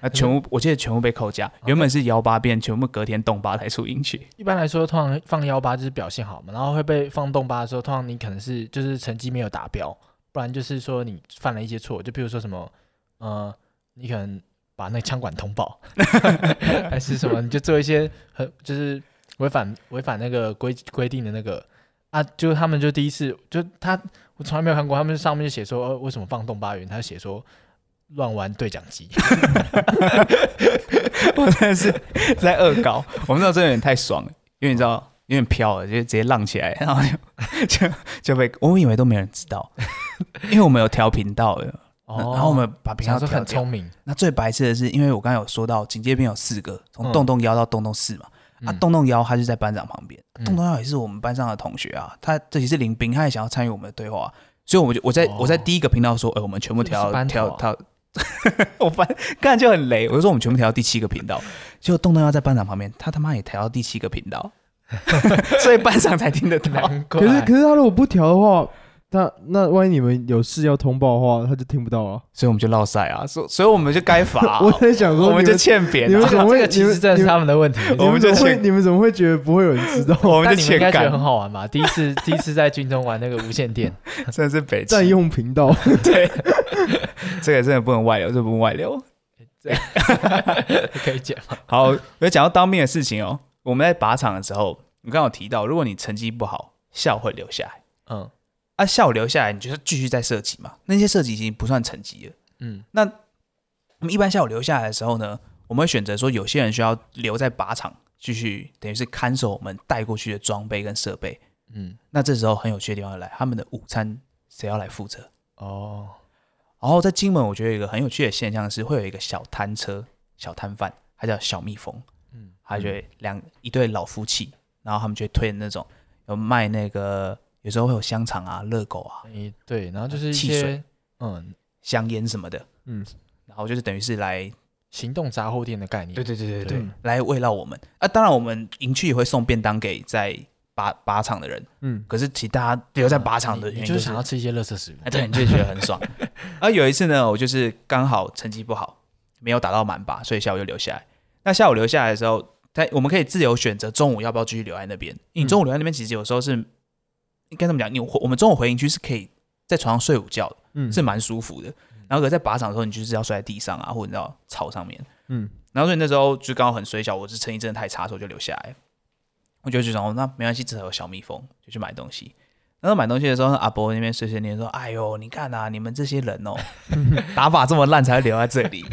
啊，全部我记得全部被扣价，原本是幺八变，全部隔天动八才出营去。一般来说，通常放幺八就是表现好嘛，然后会被放动八的时候，通常你可能是就是成绩没有达标，不然就是说你犯了一些错，就比如说什么，呃，你可能把那个枪管通报，还是什么，你就做一些很就是违反违反那个规规定的那个啊，就他们就第一次就他我从来没有看过，他们上面写说、呃、为什么放动八元，他就写说乱玩对讲机，我真的是在恶搞。我们那时候真的有点太爽了，因为你知道有点飘了，就直接浪起来，然后就就就被我以为都没人知道，因为我们有调频道的，哦然后我们把频道调掉很聪。明，那最白痴的是，因为我刚才有说到警戒兵有四个，从嗯洞洞幺到洞洞四嘛。啊，嗯。洞洞幺他就在班长旁边，嗯。洞洞幺也是我们班上的同学啊，他这也是林兵，他也想要参与我们的对话，所以我们就我在、哦。我在第一个频道说，哎、我们全部调调调，我班看就很雷，我就说我们全部调到第七个频道，结果洞洞幺在班长旁边，他他妈也调到第七个频道，所以班长才听得到。可是可是他如果不调的话，他那万一你们有事要通报的话，他就听不到了。所以我们就落赛啊，所所以我们就该罚啊、我在想说，我们就欠扁、啊，你们怎么会这个其实真的是他们的问题。你们我们就怎么会欠你们怎么会觉得不会有人知道？我们就欠感应该觉得很，好玩吧？第一次第一次在军中玩那个无线电，真的是北占用频道，对，这个真的不能外流，这不能外流。可以讲吗？好，我讲到当面的事情哦。我们在靶场的时候，你刚刚有提到，如果你成绩不好，笑会留下来。嗯啊，下午留下来，你就是继续在射击嘛。那些射击已经不算成绩了。嗯那我们一般下午留下来的时候呢，我们会选择说，有些人需要留在靶场，继续等于是看守我们带过去的装备跟设备。嗯，那这时候很有趣的地方要来，他们的午餐谁要来负责？哦，然后在金门，我觉得有一个很有趣的现象是，会有一个小摊车、小摊贩，他叫小蜜蜂。嗯他就会两一对老夫妻，然后他们就会推那种有卖那个，有时候会有香肠啊、热狗啊、诶对，然后就是一些汽水嗯香烟什么的，嗯，然后就是等于是来，行动杂货店的概念。对对对对对，嗯来慰劳我们啊。当然，我们营区也会送便当给在靶靶场的人，嗯，可是其他留在靶场的你原因是你就是想要吃一些垃圾食物哎，。对，你就觉得很爽。而 有一次呢，我就是刚好成绩不好，没有打到满靶，所以下午就留下来。那下午留下来的时候，他我们可以自由选择中午要不要继续留在那边。你中午留在那边，其实有时候是应该这么讲，你我们中午回营区是可以在床上睡午觉的，嗯是蛮舒服的。然后可是在靶场的时候，你就是要睡在地上啊，或者你知道草上面。嗯，然后所以那时候就刚好很水小，我是成绩真的太差，所以我就留下来。我就觉得哦，那没关系，至少有小蜜蜂，就去买东西。然后买东西的时候，阿伯那边碎碎念说：“哎呦，你看啊，你们这些人哦，打法这么烂才会留在这里。”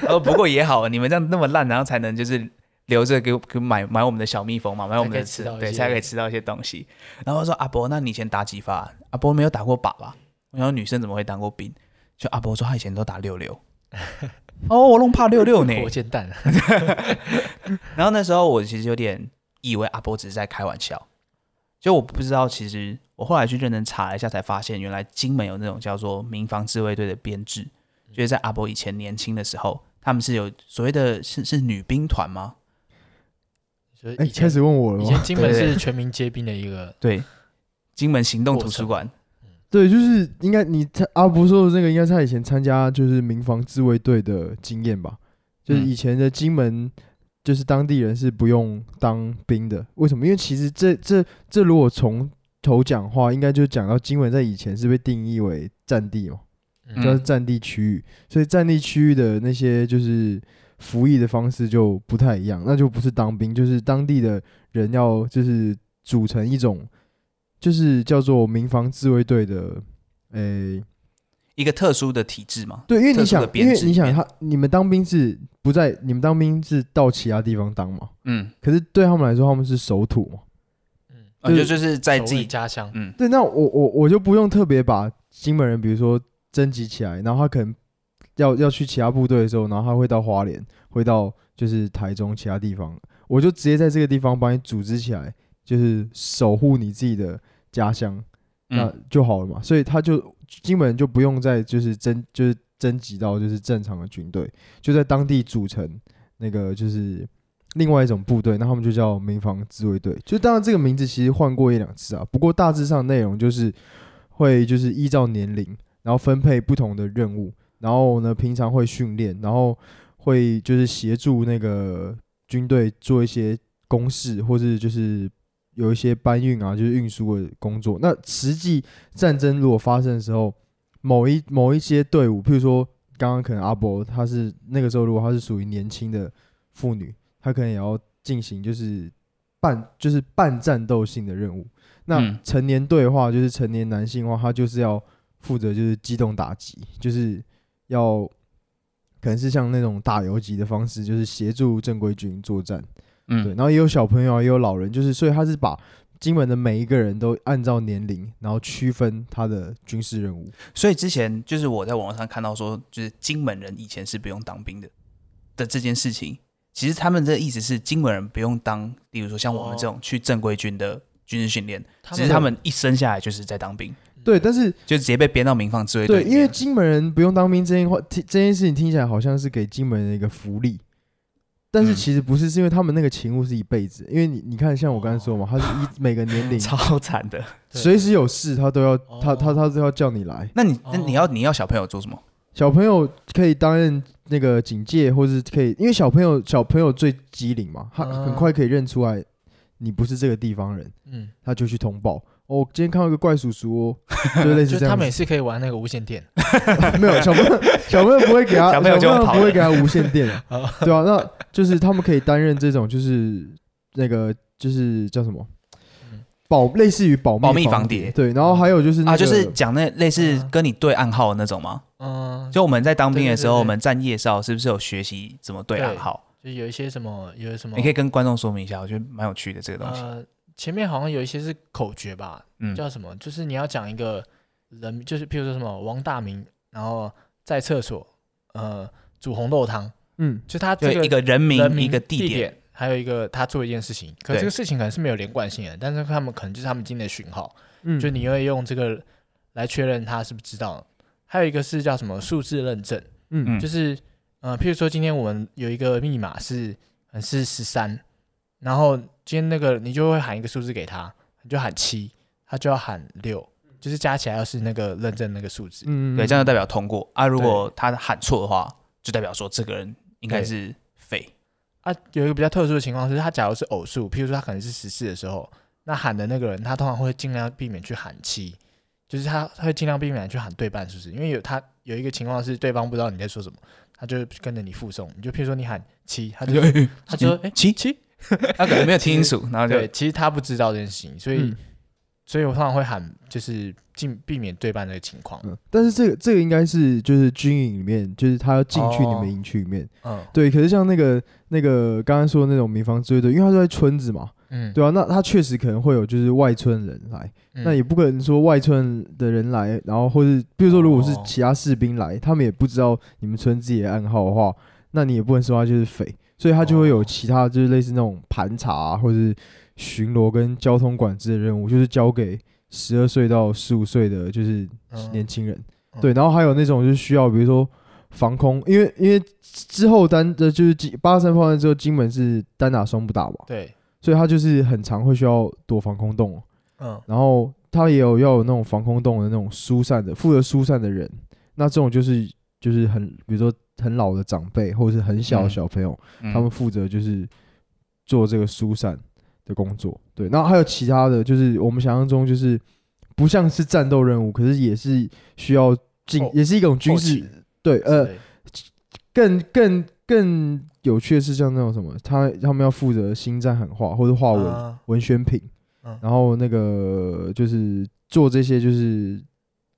他说：“不过也好，你们这样那么烂，然后才能就是留着给我给买买我们的小蜜蜂嘛，买我们的吃对，才可以吃到一些才可以吃到一些东西。”然后说：“阿伯，那你以前打几发？阿伯没有打过靶吧？然后女生怎么会当过兵？就阿伯说他以前都打六六。哦，我弄怕六六呢。火箭弹，然后那时候我其实有点以为阿伯只是在开玩笑，就我不知道，其实我后来去认真查了一下，才发现原来金门有那种叫做民防自卫队的编制，就是在阿伯以前年轻的时候，他们是有所谓的是是女兵团吗？哎，开始问我了吗？以前金门是全民皆兵的一个，对，金门行动图书馆，对，就是应该你他阿伯说的这个，应该是他以前参加就是民防自卫队的经验吧？就是嗯以前的金门，就是当地人是不用当兵的。为什么？因为其实这这这如果从头讲话，应该就讲到金门在以前是被定义为战地嘛，嗯嗯叫战地区域，所以战地区域的那些就是服役的方式就不太一样，那就不是当兵，就是当地的人要就是组成一种，就是叫做民防自卫队的，诶、一个特殊的体制嘛。对，因为你想，因为你想他，你们当兵是不在，你们当兵是到其他地方当嘛？嗯，可是对他们来说，他们是守土嘛。嗯，啊就就是在自己，家乡，嗯对，那我我我就不用特别把金门人，比如说征集起来，然后他可能要要去其他部队的时候，然后他会到花莲，会到就是台中其他地方，我就直接在这个地方帮你组织起来，就是守护你自己的家乡，那嗯就好了嘛。所以他就基本就不用再就是征就是征集到就是正常的军队，就在当地组成那个就是另外一种部队，那他们就叫民防自卫队。就当然这个名字其实换过一两次啊，不过大致上内容就是会就是依照年龄，然后分配不同的任务，然后呢平常会训练，然后会就是协助那个军队做一些公事，或是就是有一些搬运啊，就是运输的工作。那实际战争如果发生的时候，某一某一些队伍，譬如说刚刚可能阿伯他是那个时候，如果他是属于年轻的妇女，他可能也要进行就是半就是半战斗性的任务。那嗯成年队的话，就是成年男性的话，他就是要负责就是机动打击，就是要可能是像那种打游击的方式，就是协助正规军作战。嗯对，嗯然后也有小朋友啊，也有老人，就是所以他是把金门的每一个人都按照年龄，然后区分他的军事任务。所以之前就是我在网络上看到说，就是金门人以前是不用当兵的的这件事情，其实他们的意思是金门人不用当，例如说像我们这种去正规军的军事训练，只是他们一生下来就是在当兵，对，但是就直接被编到民防自卫队对，因为金门人不用当兵这件话，听这件事情听起来好像是给金门人的一个福利，但是嗯其实不是，是因为他们那个勤务是一辈子。因为你你看，像我刚才说嘛，他是一每个年龄 超惨的。随时有事，他都要他他哦他都要叫你来。那你那哦你要你要小朋友做什么？小朋友可以担任那个警戒，或是可以，因为小朋友小朋友最机灵嘛，他嗯很快可以认出来你不是这个地方人，嗯，他就去通报。哦，今天看到一个怪叔叔哦，就类似就他们也这样子。是可以玩那个无线电，没有小朋友，小朋友不会给他，小朋友就不会给他无线电。对啊，那就是他们可以担任这种，就是那个就是叫什么？嗯保，类似于保密保密防防谍对，然后还有就是那啊，就是讲那类似嗯。跟你对暗号的那种吗？嗯，就我们在当兵的时候，我们站夜哨是不是有学习怎么对暗号？就有一些什么，有什么，你可以跟观众说明一下，我觉得蛮有趣的这个东西。呃，前面好像有一些是口诀吧，嗯，叫什么？就是你要讲一个人，就是譬如说什么王大明，然后在厕所，呃，煮红豆汤，嗯，就他这个一个人名人名一个地地点，还有一个他做一件事情，可这个事情可能是没有连贯性的，但是他们可能就是他们今天的讯号，嗯。就你会用这个来确认他是不是知道。还有一个是叫什么数字认证，嗯。嗯。就是呃，譬如说今天我们有一个密码是是十三，然后今天那个你就会喊一个数字给他，你就喊七，他就要喊六，就是加起来要是那个认证那个数字。嗯对，这样就代表通过啊。如果他喊错的话，就代表说这个人应该是废。啊，有一个比较特殊的情况是，他假如是偶数，譬如说他可能是十四的时候，那喊的那个人他通常会尽量避免去喊七，就是他他会尽量避免去喊对半数字，因为有他有一个情况是对方不知道你在说什么，他就跟着你附送，你就譬如说你喊七，他就 他就说哎七七，他可能没有听清楚，然后就对，其实他不知道这件事情，所以、嗯。所以我通常会喊，就是尽避免对半这个情况。嗯，但是这个这个应该是就是军营里面，就是他要进去你哦。们营区里面。嗯。对，可是像那个那个刚刚说的那种民防支卫队，因为他是在村子嘛，嗯，对啊，那他确实可能会有就是外村人来，嗯。那也不可能说外村的人来，然后或是比如说如果是哦。其他士兵来，他们也不知道你们村自己的暗号的话，那你也不能说他就是匪，所以他就会有哦其他就是类似那种盘查、啊、或是巡逻跟交通管制的任务，就是交给十二岁到十五岁的就是嗯。年轻人，嗯。对，然后还有那种就是需要比如说防空，因为因为之后单的就是八三炮弹之后，金门是单打双不打嘛，对，所以他就是很常会需要躲防空洞。哦。嗯。然后他也有要有那种防空洞的那种疏散的负责疏散的人，那这种就是就是很比如说很老的长辈或者是很小的嗯。小朋友，嗯。他们负责就是做这个疏散的工作。对，然后还有其他的就是我们想象中就是不像是战斗任务，可是也是需要进后，也是一种军事对呃更更更有趣的是像那种什么，他他们要负责星战喊话或者话文。啊。文宣品，嗯。然后那个就是做这些，就是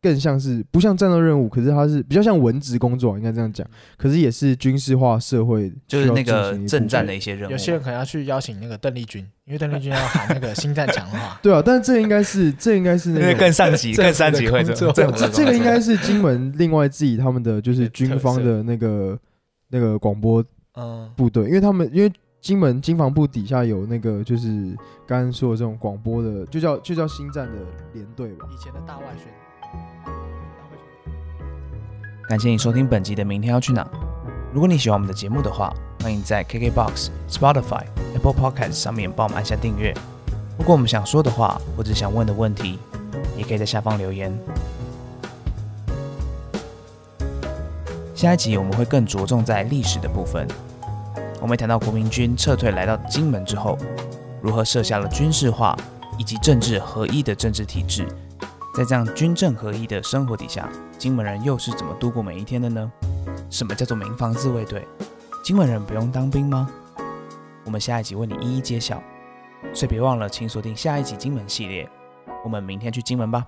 更像是不像战斗任务，可是它是比较像文职工作，应该这样讲。可是也是军事化社会，就是那个需要进行一部分政战的一些任务。有些人可能要去邀请那个邓丽君，因为邓丽君要喊那个星战强化。对啊，但这应该是这应该是那因为个更上级、更上级会工作政府的这这个应该是金门另外自己他们的就是军方的那个那个广播嗯，部队，因为他们因为金门金防部底下有那个就是刚刚说的这种广播的，就叫就叫星战的连队吧。以前的大外宣。感谢你收听本集的《明天要去哪》。如果你喜欢我们的节目的话，欢迎在 KKBox、Spotify、Apple Podcast 上面帮我们按下订阅。如果我们想说的话或者想问的问题，也可以在下方留言。下一集我们会更着重在历史的部分。我们谈到国民军撤退来到金门之后，如何设下了军事化以及政治合一的政治体制。在这样军政合一的生活底下，金门人又是怎么度过每一天的呢？什么叫做民防自卫队？金门人不用当兵吗？我们下一集为你一一揭晓。所以别忘了，请锁定下一集金门系列。我们明天去金门吧。